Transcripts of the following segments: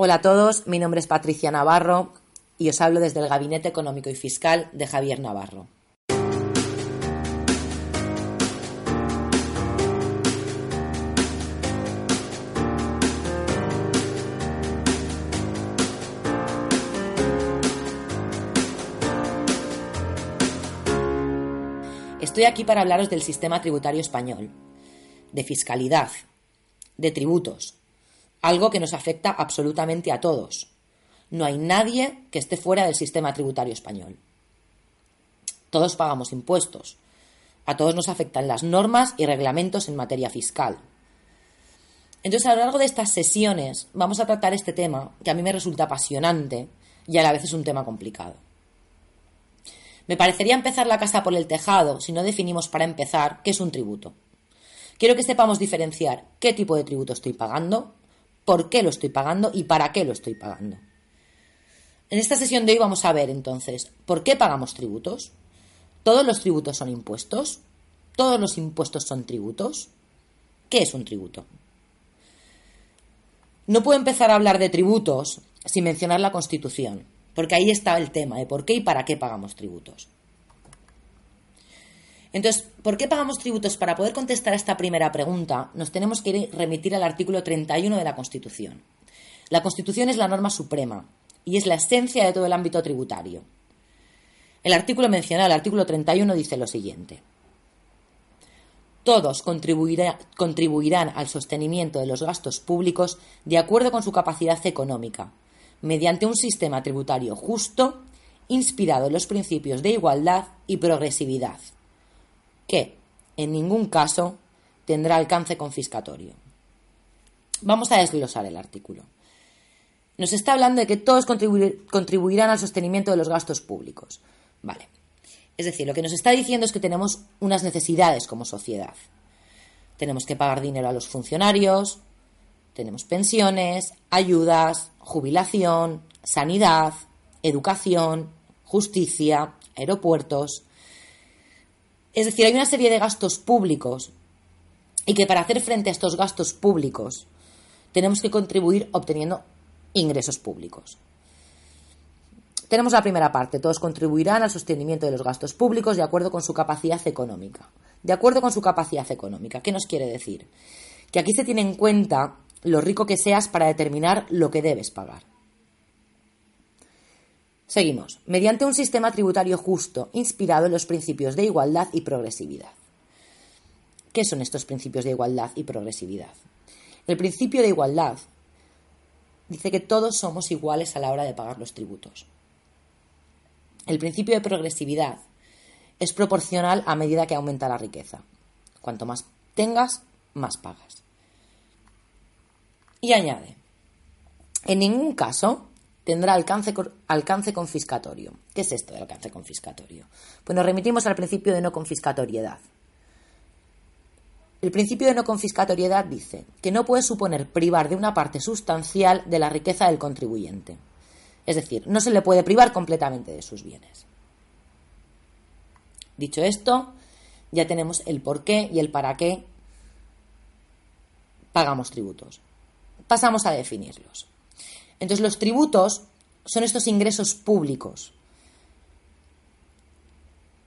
Hola a todos, mi nombre es Patricia Navarro y os hablo desde el Gabinete Económico y Fiscal de Javier Navarro. Estoy aquí para hablaros del sistema tributario español, de fiscalidad, de tributos, algo que nos afecta absolutamente a todos. No hay nadie que esté fuera del sistema tributario español. Todos pagamos impuestos. A todos nos afectan las normas y reglamentos en materia fiscal. Entonces, a lo largo de estas sesiones vamos a tratar este tema que a mí me resulta apasionante y a la vez es un tema complicado. Me parecería empezar la casa por el tejado si no definimos para empezar qué es un tributo. Quiero que sepamos diferenciar qué tipo de tributo estoy pagando por qué lo estoy pagando y para qué lo estoy pagando. En esta sesión de hoy vamos a ver entonces por qué pagamos tributos. ¿Todos los tributos son impuestos? ¿Todos los impuestos son tributos? ¿Qué es un tributo? No puedo empezar a hablar de tributos sin mencionar la Constitución, porque ahí está el tema de por qué y para qué pagamos tributos. Entonces, ¿por qué pagamos tributos? Para poder contestar a esta primera pregunta, nos tenemos que remitir al artículo 31 de la Constitución. La Constitución es la norma suprema y es la esencia de todo el ámbito tributario. El artículo mencionado, el artículo 31, dice lo siguiente. Todos contribuirán al sostenimiento de los gastos públicos de acuerdo con su capacidad económica, mediante un sistema tributario justo, inspirado en los principios de igualdad y progresividad que en ningún caso tendrá alcance confiscatorio. Vamos a desglosar el artículo. Nos está hablando de que todos contribuirán al sostenimiento de los gastos públicos. Vale. Es decir, lo que nos está diciendo es que tenemos unas necesidades como sociedad. Tenemos que pagar dinero a los funcionarios, tenemos pensiones, ayudas, jubilación, sanidad, educación, justicia, aeropuertos, es decir, hay una serie de gastos públicos y que para hacer frente a estos gastos públicos tenemos que contribuir obteniendo ingresos públicos. Tenemos la primera parte, todos contribuirán al sostenimiento de los gastos públicos de acuerdo con su capacidad económica. De acuerdo con su capacidad económica, ¿qué nos quiere decir? Que aquí se tiene en cuenta lo rico que seas para determinar lo que debes pagar. Seguimos. Mediante un sistema tributario justo, inspirado en los principios de igualdad y progresividad. ¿Qué son estos principios de igualdad y progresividad? El principio de igualdad dice que todos somos iguales a la hora de pagar los tributos. El principio de progresividad es proporcional a medida que aumenta la riqueza. Cuanto más tengas, más pagas. Y añade, en ningún caso tendrá alcance, alcance confiscatorio. ¿Qué es esto del alcance confiscatorio? Pues nos remitimos al principio de no confiscatoriedad. El principio de no confiscatoriedad dice que no puede suponer privar de una parte sustancial de la riqueza del contribuyente. Es decir, no se le puede privar completamente de sus bienes. Dicho esto, ya tenemos el por qué y el para qué pagamos tributos. Pasamos a definirlos. Entonces los tributos son estos ingresos públicos.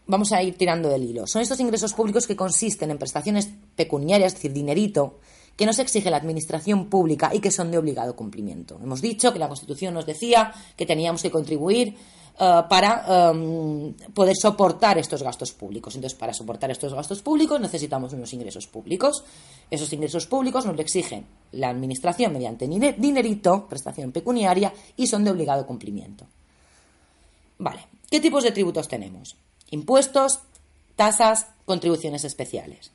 Vamos a ir tirando del hilo. Son estos ingresos públicos que consisten en prestaciones pecuniarias, es decir, dinerito, que nos exige la administración pública y que son de obligado cumplimiento. Hemos dicho que la Constitución nos decía que teníamos que contribuir eh, para em, poder soportar estos gastos públicos. Entonces, para soportar estos gastos públicos necesitamos unos ingresos públicos. Esos ingresos públicos nos lo exigen la Administración mediante dinerito, prestación pecuniaria, y son de obligado cumplimiento. Vale, ¿qué tipos de tributos tenemos? Impuestos, tasas, contribuciones especiales.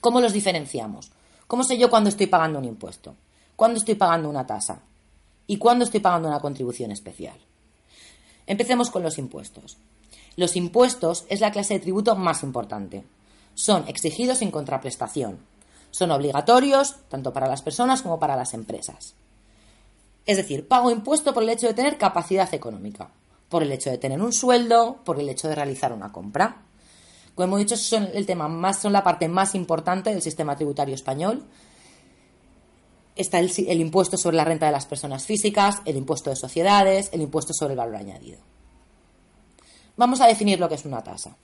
¿Cómo los diferenciamos? ¿Cómo sé yo cuándo estoy pagando un impuesto? ¿Cuándo estoy pagando una tasa? y cuándo estoy pagando una contribución especial. Empecemos con los impuestos. Los impuestos es la clase de tributo más importante. Son exigidos sin contraprestación. Son obligatorios tanto para las personas como para las empresas. Es decir, pago impuesto por el hecho de tener capacidad económica, por el hecho de tener un sueldo, por el hecho de realizar una compra. Como hemos dicho, son el tema más, son la parte más importante del sistema tributario español. Está el, el impuesto sobre la renta de las personas físicas, el impuesto de sociedades, el impuesto sobre el valor añadido. Vamos a definir lo que es una tasa.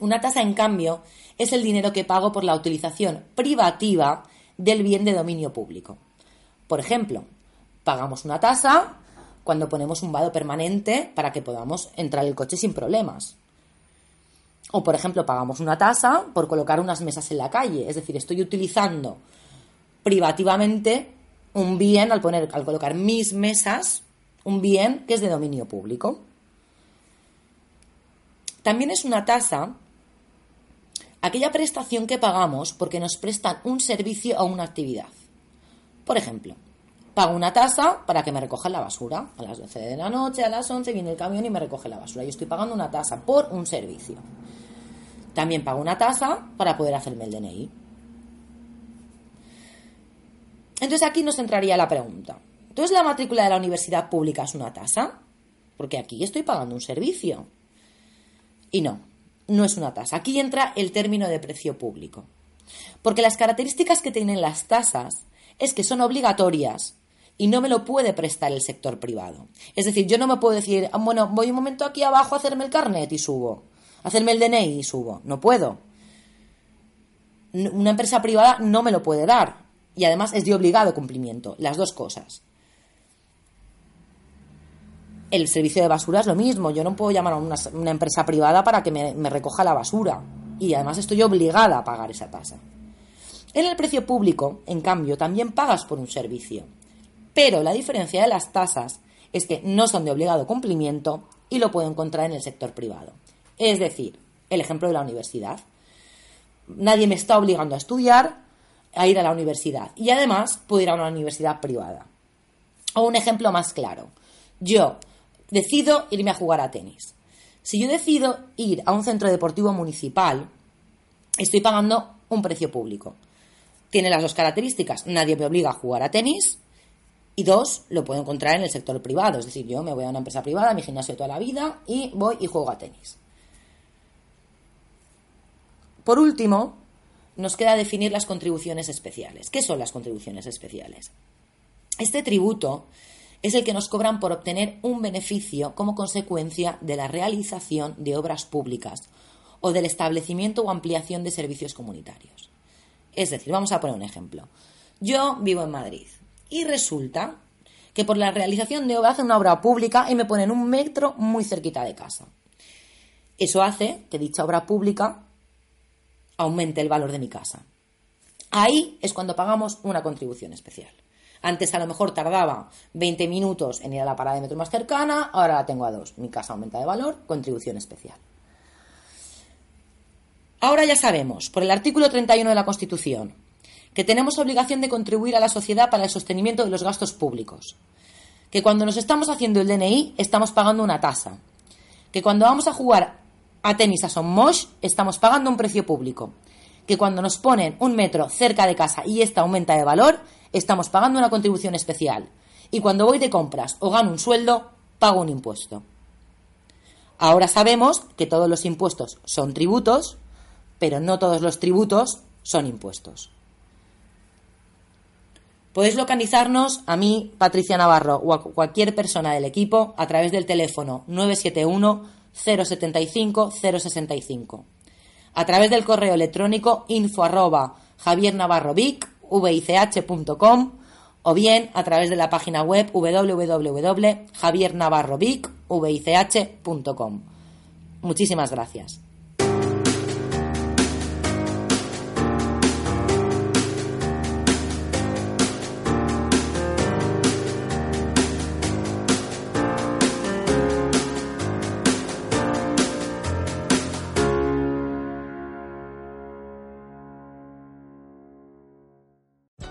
Una tasa, en cambio, es el dinero que pago por la utilización privativa del bien de dominio público. Por ejemplo, pagamos una tasa cuando ponemos un vado permanente para que podamos entrar el coche sin problemas. O, por ejemplo, pagamos una tasa por colocar unas mesas en la calle. Es decir, estoy utilizando privativamente un bien al, poner, al colocar mis mesas, un bien que es de dominio público. También es una tasa aquella prestación que pagamos porque nos prestan un servicio o una actividad. Por ejemplo, pago una tasa para que me recojan la basura. A las 12 de la noche, a las 11 viene el camión y me recoge la basura. Yo estoy pagando una tasa por un servicio. También pago una tasa para poder hacerme el DNI. Entonces aquí nos entraría la pregunta. ¿Entonces la matrícula de la universidad pública es una tasa? Porque aquí estoy pagando un servicio. Y no, no es una tasa. Aquí entra el término de precio público. Porque las características que tienen las tasas es que son obligatorias y no me lo puede prestar el sector privado. Es decir, yo no me puedo decir, ah, bueno, voy un momento aquí abajo a hacerme el carnet y subo, hacerme el DNI y subo. No puedo. Una empresa privada no me lo puede dar y además es de obligado cumplimiento, las dos cosas. El servicio de basura es lo mismo, yo no puedo llamar a una, empresa privada para que me, me recoja la basura y además estoy obligada a pagar esa tasa. En el precio público, en cambio, también pagas por un servicio. Pero la diferencia de las tasas es que no son de obligado cumplimiento y lo puedo encontrar en el sector privado. Es decir, el ejemplo de la universidad. Nadie me está obligando a estudiar, a ir a la universidad. Y además puedo ir a una universidad privada. O un ejemplo más claro. Yo decido irme a jugar a tenis. Si yo decido ir a un centro deportivo municipal, estoy pagando un precio público. Tiene las dos características. Nadie me obliga a jugar a tenis y dos, lo puedo encontrar en el sector privado, es decir, yo me voy a una empresa privada, mi gimnasio toda la vida y voy y juego a tenis. Por último, nos queda definir las contribuciones especiales. ¿Qué son las contribuciones especiales? Este tributo es el que nos cobran por obtener un beneficio como consecuencia de la realización de obras públicas o del establecimiento o ampliación de servicios comunitarios. Es decir, vamos a poner un ejemplo. Yo vivo en Madrid y resulta que por la realización de obra hacen una obra pública y me ponen un metro muy cerquita de casa. Eso hace que dicha obra pública aumente el valor de mi casa. Ahí es cuando pagamos una contribución especial. Antes a lo mejor tardaba 20 minutos en ir a la parada de metro más cercana, ahora la tengo a dos. Mi casa aumenta de valor, contribución especial. Ahora ya sabemos, por el artículo 31 de la Constitución, que tenemos obligación de contribuir a la sociedad para el sostenimiento de los gastos públicos, que cuando nos estamos haciendo el DNI estamos pagando una tasa, que cuando vamos a jugar a tenis a Sommosh estamos pagando un precio público, que cuando nos ponen un metro cerca de casa y esta aumenta de valor, estamos pagando una contribución especial, y cuando voy de compras o gano un sueldo, pago un impuesto. Ahora sabemos que todos los impuestos son tributos, pero no todos los tributos son impuestos. Podéis localizarnos a mí, Patricia Navarro, o a cualquier persona del equipo a través del teléfono 971 075 065. A través del correo electrónico info arroba javiernavarrovic.com o bien a través de la página web www.javiernavarrovic.com. Muchísimas gracias.